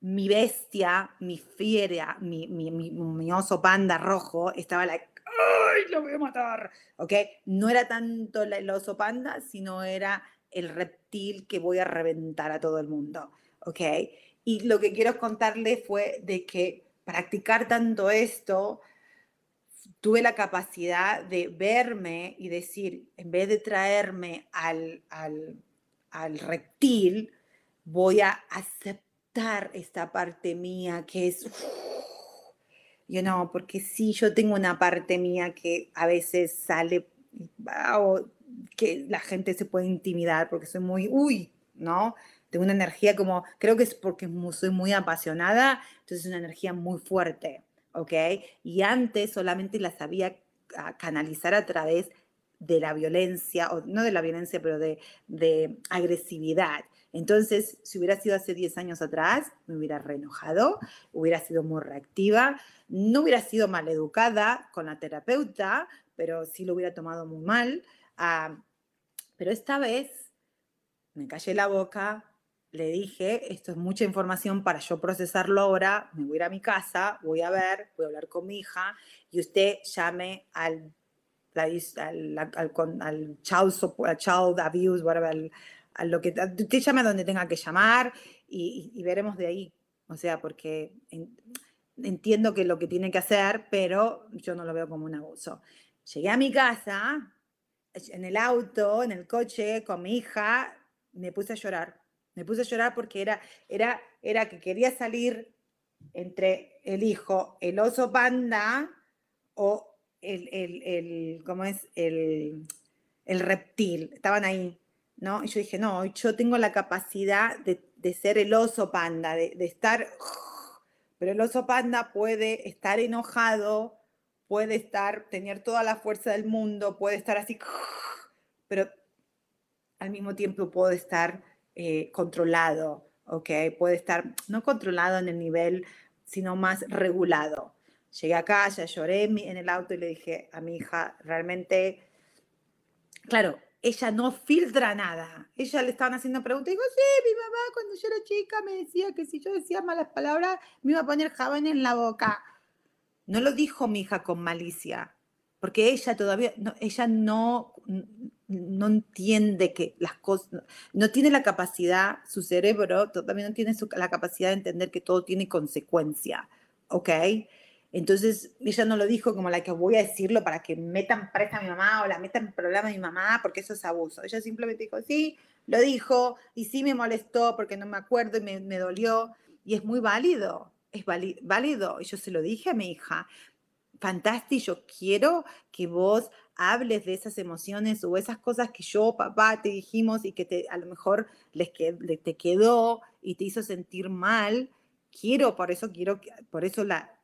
mi bestia, mi fiera, mi, mi, mi, oso panda rojo estaba like, ¡ay, lo voy a matar! ¿Ok? No era tanto el oso panda, sino era el reptil que voy a reventar a todo el mundo. ¿Ok? Y lo que quiero contarle fue de que practicar tanto esto, tuve la capacidad de verme y decir, en vez de traerme al, al, reptil, voy a aceptar esta parte mía que es, you know, porque sí, yo tengo una parte mía que a veces sale, o que la gente se puede intimidar porque soy muy, uy, ¿no? Tengo una energía como, creo que es porque soy muy apasionada, entonces es una energía muy fuerte, ¿ok? Y antes solamente la sabía canalizar a través de la violencia, o no de la violencia, pero de, de agresividad. Entonces, si hubiera sido hace 10 años atrás, me hubiera reenojado, hubiera sido muy reactiva, no hubiera sido maleducada con la terapeuta, pero sí lo hubiera tomado muy mal. Ah, pero esta vez me callé la boca, le dije, esto es mucha información para yo procesarlo ahora, me voy a ir a mi casa, voy a ver, voy a hablar con mi hija y usted llame al, al, al, child, abuse, whatever, a lo que usted llame a donde tenga que llamar y, veremos de ahí. O sea, porque entiendo que lo que tiene que hacer, pero yo no lo veo como un abuso. Llegué a mi casa, en el auto, en el coche, con mi hija, me puse a llorar me puse a llorar porque era, era, era que quería salir entre el hijo, el oso panda o el, el, el ¿cómo es? El, el, reptil. Estaban ahí, ¿no? Y yo dije, no, yo tengo la capacidad de, de ser el oso panda, de, de estar... Pero el oso panda puede estar enojado, puede estar, tener toda la fuerza del mundo, puede estar así, pero al mismo tiempo puede estar eh, controlado, ¿ok? Puede estar no controlado en el nivel, sino más regulado. Llegué acá, ya lloré en el auto y le dije a mi hija, realmente, claro, ella no filtra nada. Ella le estaban haciendo preguntas y digo, sí, mi mamá cuando yo era chica me decía que si yo decía malas palabras me iba a poner jabón en la boca. No lo dijo mi hija con malicia, porque ella todavía, ella no, no entiende que las cosas, no tiene la capacidad, su cerebro todavía no tiene la capacidad de entender que todo tiene consecuencia, ¿ok? Entonces ella no lo dijo como la que voy a decirlo para que metan presa a mi mamá o la metan en problema a mi mamá porque eso es abuso. Ella simplemente dijo, sí, lo dijo y sí me molestó porque no me acuerdo y me, me dolió y es muy válido, es válido. Y yo se lo dije a mi hija, fantástico, yo quiero que vos hables de esas emociones o esas cosas que yo, papá, te dijimos y que te, a lo mejor les te quedó y te hizo sentir mal. Quiero, por eso quiero, por eso la,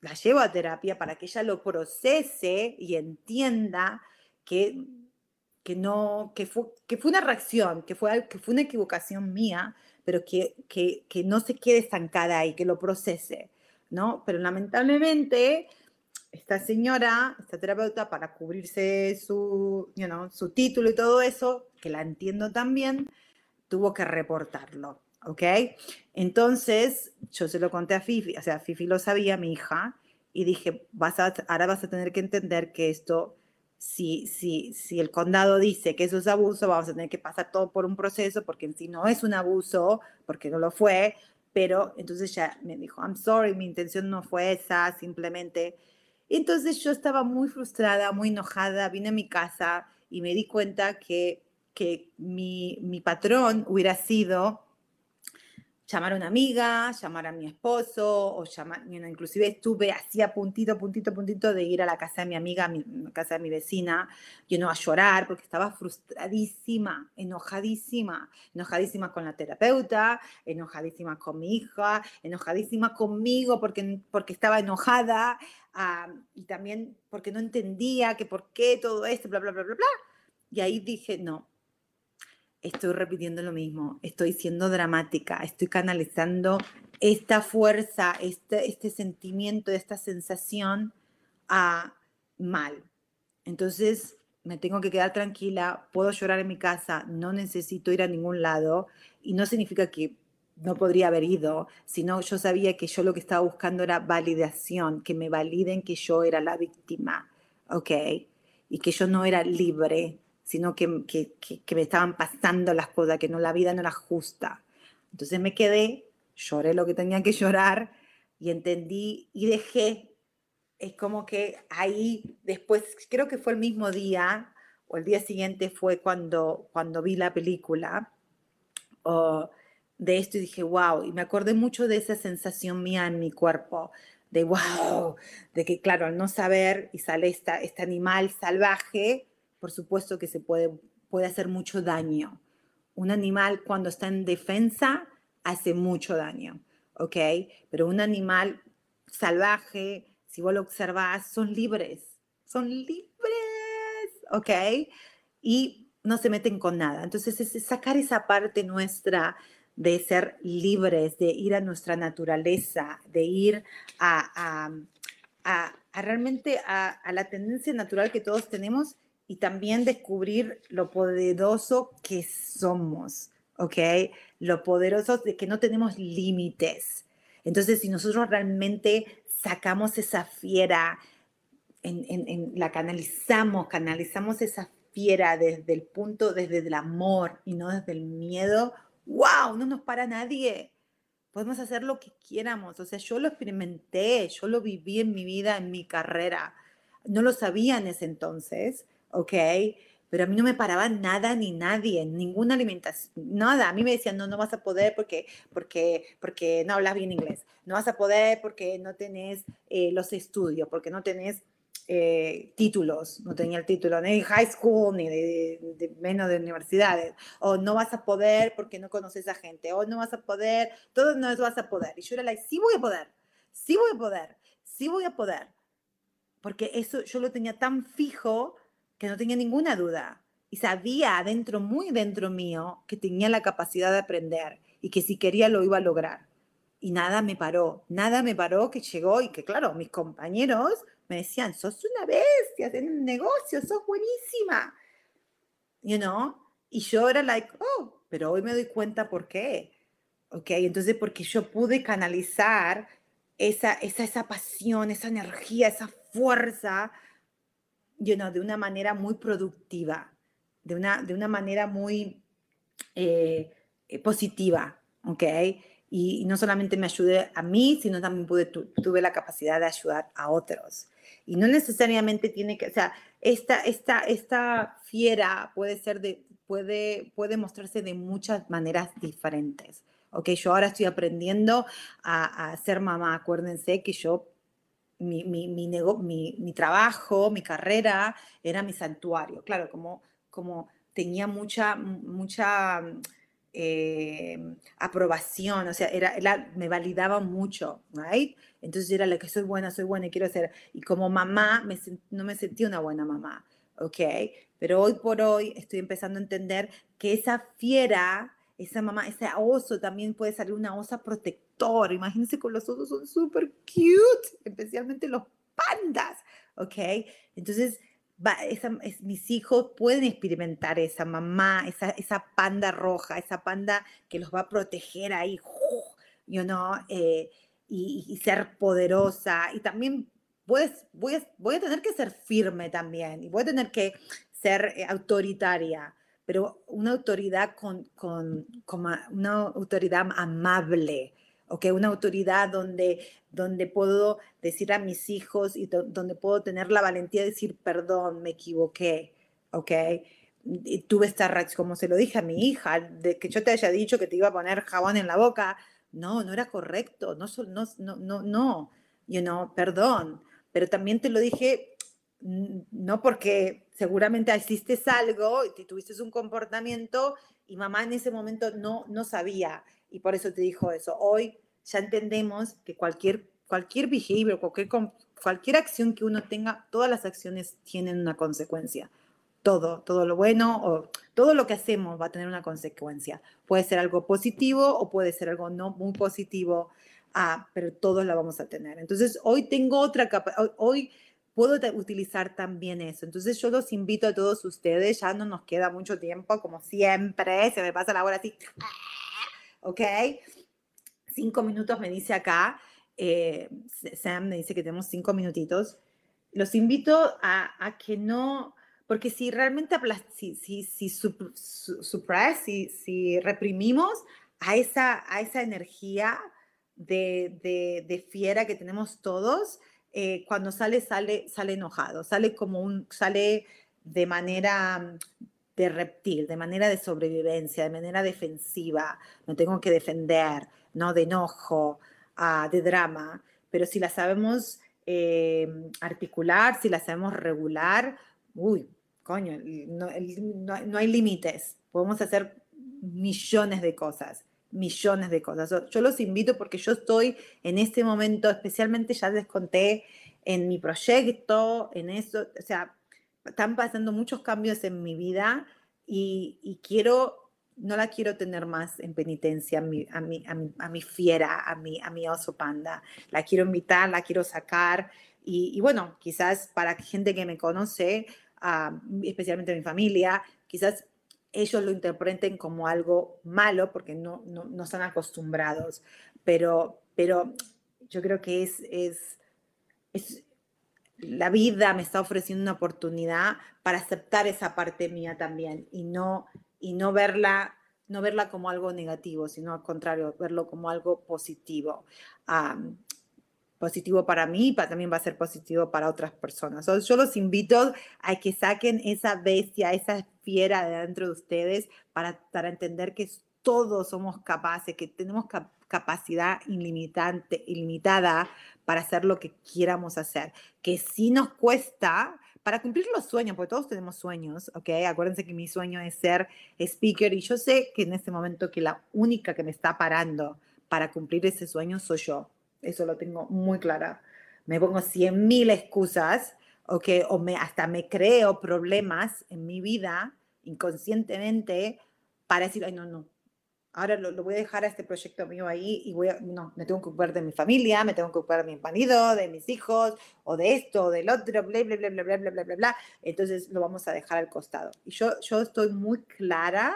la llevo a terapia para que ella lo procese y entienda que, que no, que fue, que fue una reacción, que fue, que fue una equivocación mía, pero que, que, que no se quede estancada ahí, que lo procese, ¿no? Pero lamentablemente esta señora, esta terapeuta, para cubrirse su, you know, su título y todo eso, que la entiendo también, tuvo que reportarlo, ¿ok? Entonces, yo se lo conté a Fifi, o sea, Fifi lo sabía, mi hija, y dije, vas a, ahora vas a tener que entender que esto, si, si, si el condado dice que eso es abuso, vamos a tener que pasar todo por un proceso, porque en sí no es un abuso, porque no lo fue, pero entonces ya me dijo, I'm sorry, mi intención no fue esa, simplemente. Entonces yo estaba muy frustrada, muy enojada, vine a mi casa y me di cuenta que, que mi, mi patrón hubiera sido llamar a una amiga, llamar a mi esposo, o llamar, inclusive estuve así a puntito, puntito, puntito de ir a la casa de mi amiga, a mi, la casa de mi vecina, y no a llorar porque estaba frustradísima, enojadísima, enojadísima con la terapeuta, enojadísima con mi hija, enojadísima conmigo porque, porque estaba enojada, ah, y también porque no entendía que por qué todo esto, bla, bla, bla, bla, bla. Y ahí dije, no, estoy repitiendo lo mismo, estoy siendo dramática, estoy canalizando esta fuerza, este, este sentimiento, esta sensación a mal. Entonces me tengo que quedar tranquila, puedo llorar en mi casa, no necesito ir a ningún lado y no significa que no podría haber ido, sino yo sabía que yo lo que estaba buscando era validación, que me validen que yo era la víctima, ¿ok? Y que yo no era libre sino que, que, que, me estaban pasando las cosas, que no, la vida no era justa. Entonces me quedé, lloré lo que tenía que llorar y entendí y dejé. Es como que ahí después, creo que fue el mismo día o el día siguiente fue cuando, cuando vi la película de esto y dije, wow, y me acordé mucho de esa sensación mía en mi cuerpo, de wow, de que claro, al no saber y sale esta, este animal salvaje, por supuesto que se puede, puede hacer mucho daño. Un animal cuando está en defensa hace mucho daño, ¿ok? Pero un animal salvaje, si vos lo observás, son libres, son libres, ¿ok? Y no se meten con nada. Entonces es sacar esa parte nuestra de ser libres, de ir a nuestra naturaleza, de ir a, a, a, realmente a, la tendencia natural que todos tenemos y también descubrir lo poderoso que somos, ¿ok? Lo poderoso de que no tenemos límites. Entonces, si nosotros realmente sacamos esa fiera, en, la canalizamos, canalizamos esa fiera desde el punto, desde el amor y no desde el miedo, wow, no nos para nadie. Podemos hacer lo que quieramos. O sea, yo lo experimenté, yo lo viví en mi vida, en mi carrera. No lo sabía en ese entonces, ¿ok? Pero a mí no me paraba nada ni nadie, ninguna alimentación, nada. A mí me decían, no, no vas a poder porque, porque, porque no hablas bien inglés. No vas a poder porque no tenés eh, los estudios, porque no tenés eh, títulos. No tenía el título ni de high school ni de, menos de universidades. O no vas a poder porque no conoces a gente. O no vas a poder, todo no vas a poder. Y yo era like, sí voy a poder, sí voy a poder, sí voy a poder. Porque eso yo lo tenía tan fijo que no tenía ninguna duda y sabía adentro, muy dentro mío, que tenía la capacidad de aprender y que si quería lo iba a lograr. Y nada me paró, nada me paró que llegó y que claro, mis compañeros me decían, sos una bestia, tenés un negocio, sos buenísima. You know? Y yo era like, oh, pero hoy me doy cuenta por qué. Ok, entonces porque yo pude canalizar esa, esa, esa pasión, esa energía, esa fuerza you know, de una manera muy productiva, de una, de una manera muy eh, eh, positiva, ¿ok? Y, no solamente me ayudé a mí, sino también pude, tuve la capacidad de ayudar a otros. Y no necesariamente tiene que, o sea, esta, esta, esta fiera puede ser de, puede, puede mostrarse de muchas maneras diferentes. Ok, yo ahora estoy aprendiendo a, a ser mamá. Acuérdense que yo mi, mi, mi, trabajo, mi carrera era mi santuario. Claro, como, como tenía mucha, mucha eh, aprobación, o sea, era, me validaba mucho, ¿right? Entonces era la que soy buena, soy buena y quiero ser. Y como mamá, me, no me sentí una buena mamá, ¿ok? Pero hoy por hoy estoy empezando a entender que esa fiera, esa mamá, ese oso también puede salir una osa protectora Imagínense con los osos, son súper cute, especialmente los pandas. ¿ok? Entonces, mis hijos pueden experimentar esa mamá, esa, esa panda roja, esa panda que los va a proteger ahí, you know, eh, y, ser poderosa. Y también pues, voy, a, voy a tener que ser firme también, y voy a tener que ser eh, autoritaria, pero una autoridad con, con, con una autoridad amable, ¿ok? Una autoridad donde, donde puedo decir a mis hijos y donde puedo tener la valentía de decir, perdón, me equivoqué, ¿ok? Y tuve esta reacción, como se lo dije a mi hija, de que yo te haya dicho que te iba a poner jabón en la boca, no, no era correcto, no, no, no, no, you know, perdón, pero también te lo dije no porque seguramente hiciste algo y tuviste un comportamiento y mamá en ese momento no, no sabía y por eso te dijo eso. Hoy ya entendemos que cualquier, cualquier behavior, cualquier, cualquier acción que uno tenga, todas las acciones tienen una consecuencia. Todo, todo lo bueno o todo lo que hacemos va a tener una consecuencia. Puede ser algo positivo o puede ser algo no muy positivo, ah, pero todos la vamos a tener. Entonces, hoy tengo otra capa, hoy puedo utilizar también eso. Entonces yo los invito a todos ustedes, ya no nos queda mucho tiempo, como siempre, se me pasa la hora así, ¿ok? Cinco minutos me dice acá, eh, Sam me dice que tenemos cinco minutitos. Los invito a, que no, porque si realmente si, si, si, si, si reprimimos a esa, a esa energía de, de, de fiera que tenemos todos, eh, cuando sale, sale, sale enojado, sale como un, sale de manera de reptil, de manera de sobrevivencia, de manera defensiva, me tengo que defender, ¿no? De enojo, ah, de drama, pero si la sabemos eh, articular, si la sabemos regular, uy, coño, no, no hay límites, podemos hacer millones de cosas millones de cosas. Yo los invito porque yo estoy en este momento, especialmente ya les conté en mi proyecto, en eso, o sea, están pasando muchos cambios en mi vida y, quiero, no la quiero tener más en penitencia a mi, a mi, a mi, fiera, a mi, a mi oso panda. La quiero invitar, la quiero sacar y, bueno, quizás para gente que me conoce, ah, especialmente mi familia, quizás ellos lo interpreten como algo malo porque no, no, están acostumbrados, pero, pero yo creo que es, es, es, la vida me está ofreciendo una oportunidad para aceptar esa parte mía también y no, y no verla no verla como algo negativo, sino al contrario, verlo como algo positivo positivo para mí, pero también va a ser positivo para otras personas. yo los invito a que saquen esa bestia, esa fiera de dentro de ustedes para, para entender que todos somos capaces, que tenemos capacidad ilimitante, ilimitada para hacer lo que quieramos hacer. Que si nos cuesta, para cumplir los sueños, porque todos tenemos sueños, ¿ok? Acuérdense que mi sueño es ser speaker y yo sé que en este momento que la única que me está parando para cumplir ese sueño soy yo eso lo tengo muy clara. Me pongo cien mil excusas, okay, o me, hasta me creo problemas en mi vida inconscientemente para decir, ay, no, no, ahora lo, voy a dejar a este proyecto mío ahí y voy a, no, me tengo que ocupar de mi familia, me tengo que ocupar de mi marido, de mis hijos, o de esto, o del otro, bla, bla, bla, bla, bla, bla, bla, bla, bla. Entonces lo vamos a dejar al costado. Y yo, yo estoy muy clara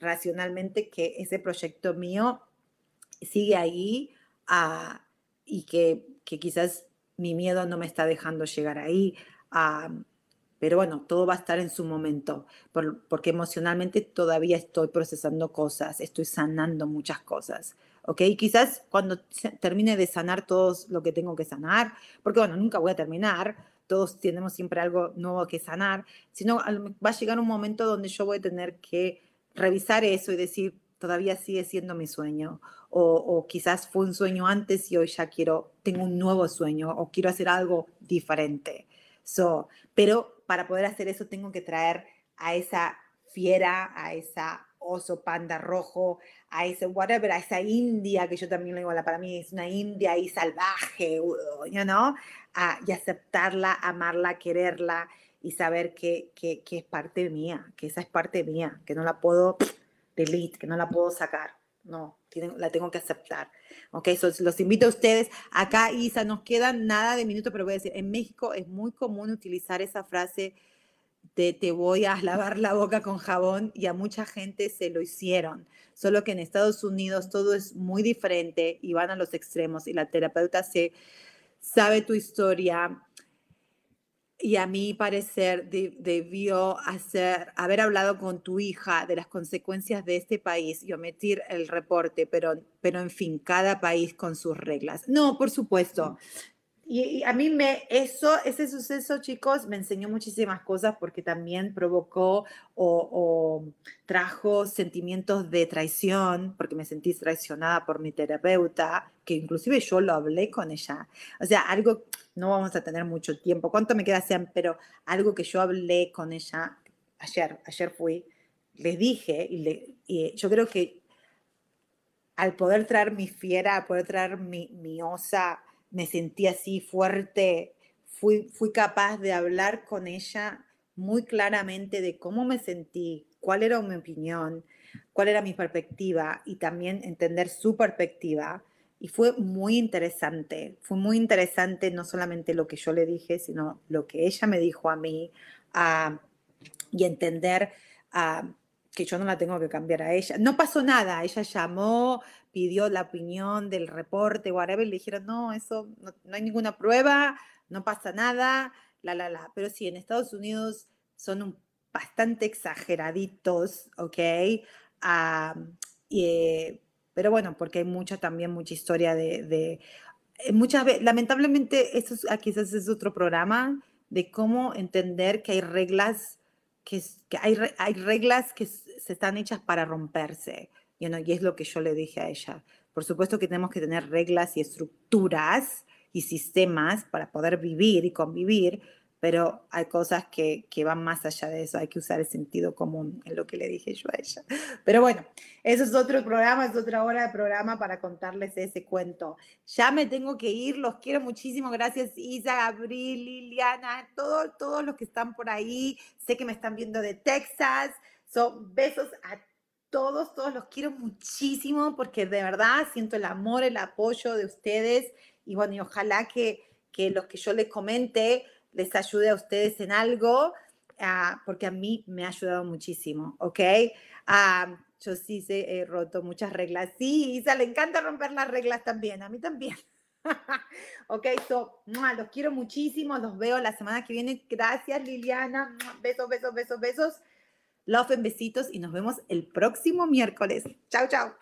racionalmente que ese proyecto mío sigue ahí y que, quizás mi miedo no me está dejando llegar ahí. pero bueno, todo va a estar en su momento, porque emocionalmente todavía estoy procesando cosas, estoy sanando muchas cosas. ¿ok? Quizás cuando termine de sanar todo lo que tengo que sanar, porque bueno, nunca voy a terminar, todos tenemos siempre algo nuevo que sanar, sino va a llegar un momento donde yo voy a tener que revisar eso y decir, todavía sigue siendo mi sueño, o, quizás fue un sueño antes y hoy ya quiero, tengo un nuevo sueño o quiero hacer algo diferente. So, pero para poder hacer eso tengo que traer a esa fiera, a esa oso panda rojo, a ese whatever, a esa india, que yo también le digo, para mí es una india ahí salvaje, you know? y aceptarla, amarla, quererla y saber que, que, que, es parte mía, que esa es parte mía, que no la puedo delete, que no la puedo sacar. no, la tengo que aceptar. Ok, los invito a ustedes. Acá, Isa, nos queda nada de minuto, pero voy a decir, en México es muy común utilizar esa frase de te voy a lavar la boca con jabón y a mucha gente se lo hicieron. Solo que en Estados Unidos todo es muy diferente y van a los extremos y la terapeuta se sabe tu historia, y a mi parecer debió hacer, haber hablado con tu hija de las consecuencias de este país y omitir el reporte, pero, pero en fin, cada país con sus reglas. No, por supuesto, y, a mí me, eso, ese suceso, chicos, me enseñó muchísimas cosas porque también provocó o, trajo sentimientos de traición, porque me sentí traicionada por mi terapeuta, que inclusive yo lo hablé con ella. O sea, algo, no vamos a tener mucho tiempo, ¿cuánto me queda, Sean? Pero algo que yo hablé con ella ayer, ayer fui, les dije, y, le, yo creo que al poder traer mi fiera, al poder traer mi, mi osa, me sentí así fuerte, fui, fui capaz de hablar con ella muy claramente de cómo me sentí, cuál era mi opinión, cuál era mi perspectiva y también entender su perspectiva. Y fue muy interesante, fue muy interesante no solamente lo que yo le dije, sino lo que ella me dijo a mí y entender que yo no la tengo que cambiar a ella. No pasó nada, ella llamó, pidió la opinión del reporte, whatever, y le dijeron, no, eso no, hay ninguna prueba, no pasa nada, la, la, la. Pero sí, en Estados Unidos son bastante exageraditos, ¿ok? Eh, pero bueno, porque hay mucha también, mucha historia de, eh, muchas veces, lamentablemente, eso es, quizás es otro programa de cómo entender que hay reglas que, hay, hay, reglas que se están hechas para romperse, y es lo que yo le dije a ella. Por supuesto que tenemos que tener reglas y estructuras y sistemas para poder vivir y convivir, pero hay cosas que, que, van más allá de eso, hay que usar el sentido común en lo que le dije yo a ella. Pero bueno, eso es otro programa, es otra hora de programa para contarles ese cuento. Ya me tengo que ir, los quiero muchísimo, gracias Isa, Gabriel, Liliana, todos, todos los que están por ahí, sé que me están viendo de Texas, son besos a todos, todos los quiero muchísimo porque de verdad siento el amor, el apoyo de ustedes y bueno, y ojalá que, que los que yo les comente les ayude a ustedes en algo, ah, porque a mí me ha ayudado muchísimo, ¿ok? Ah, yo sí he roto muchas reglas. Sí, Isa, le encanta romper las reglas también, a mí también. ok, so, los quiero muchísimo, los veo la semana que viene. Gracias, Liliana. Besos, besos, besos, besos. Love en besitos y nos vemos el próximo miércoles. Chao, chao.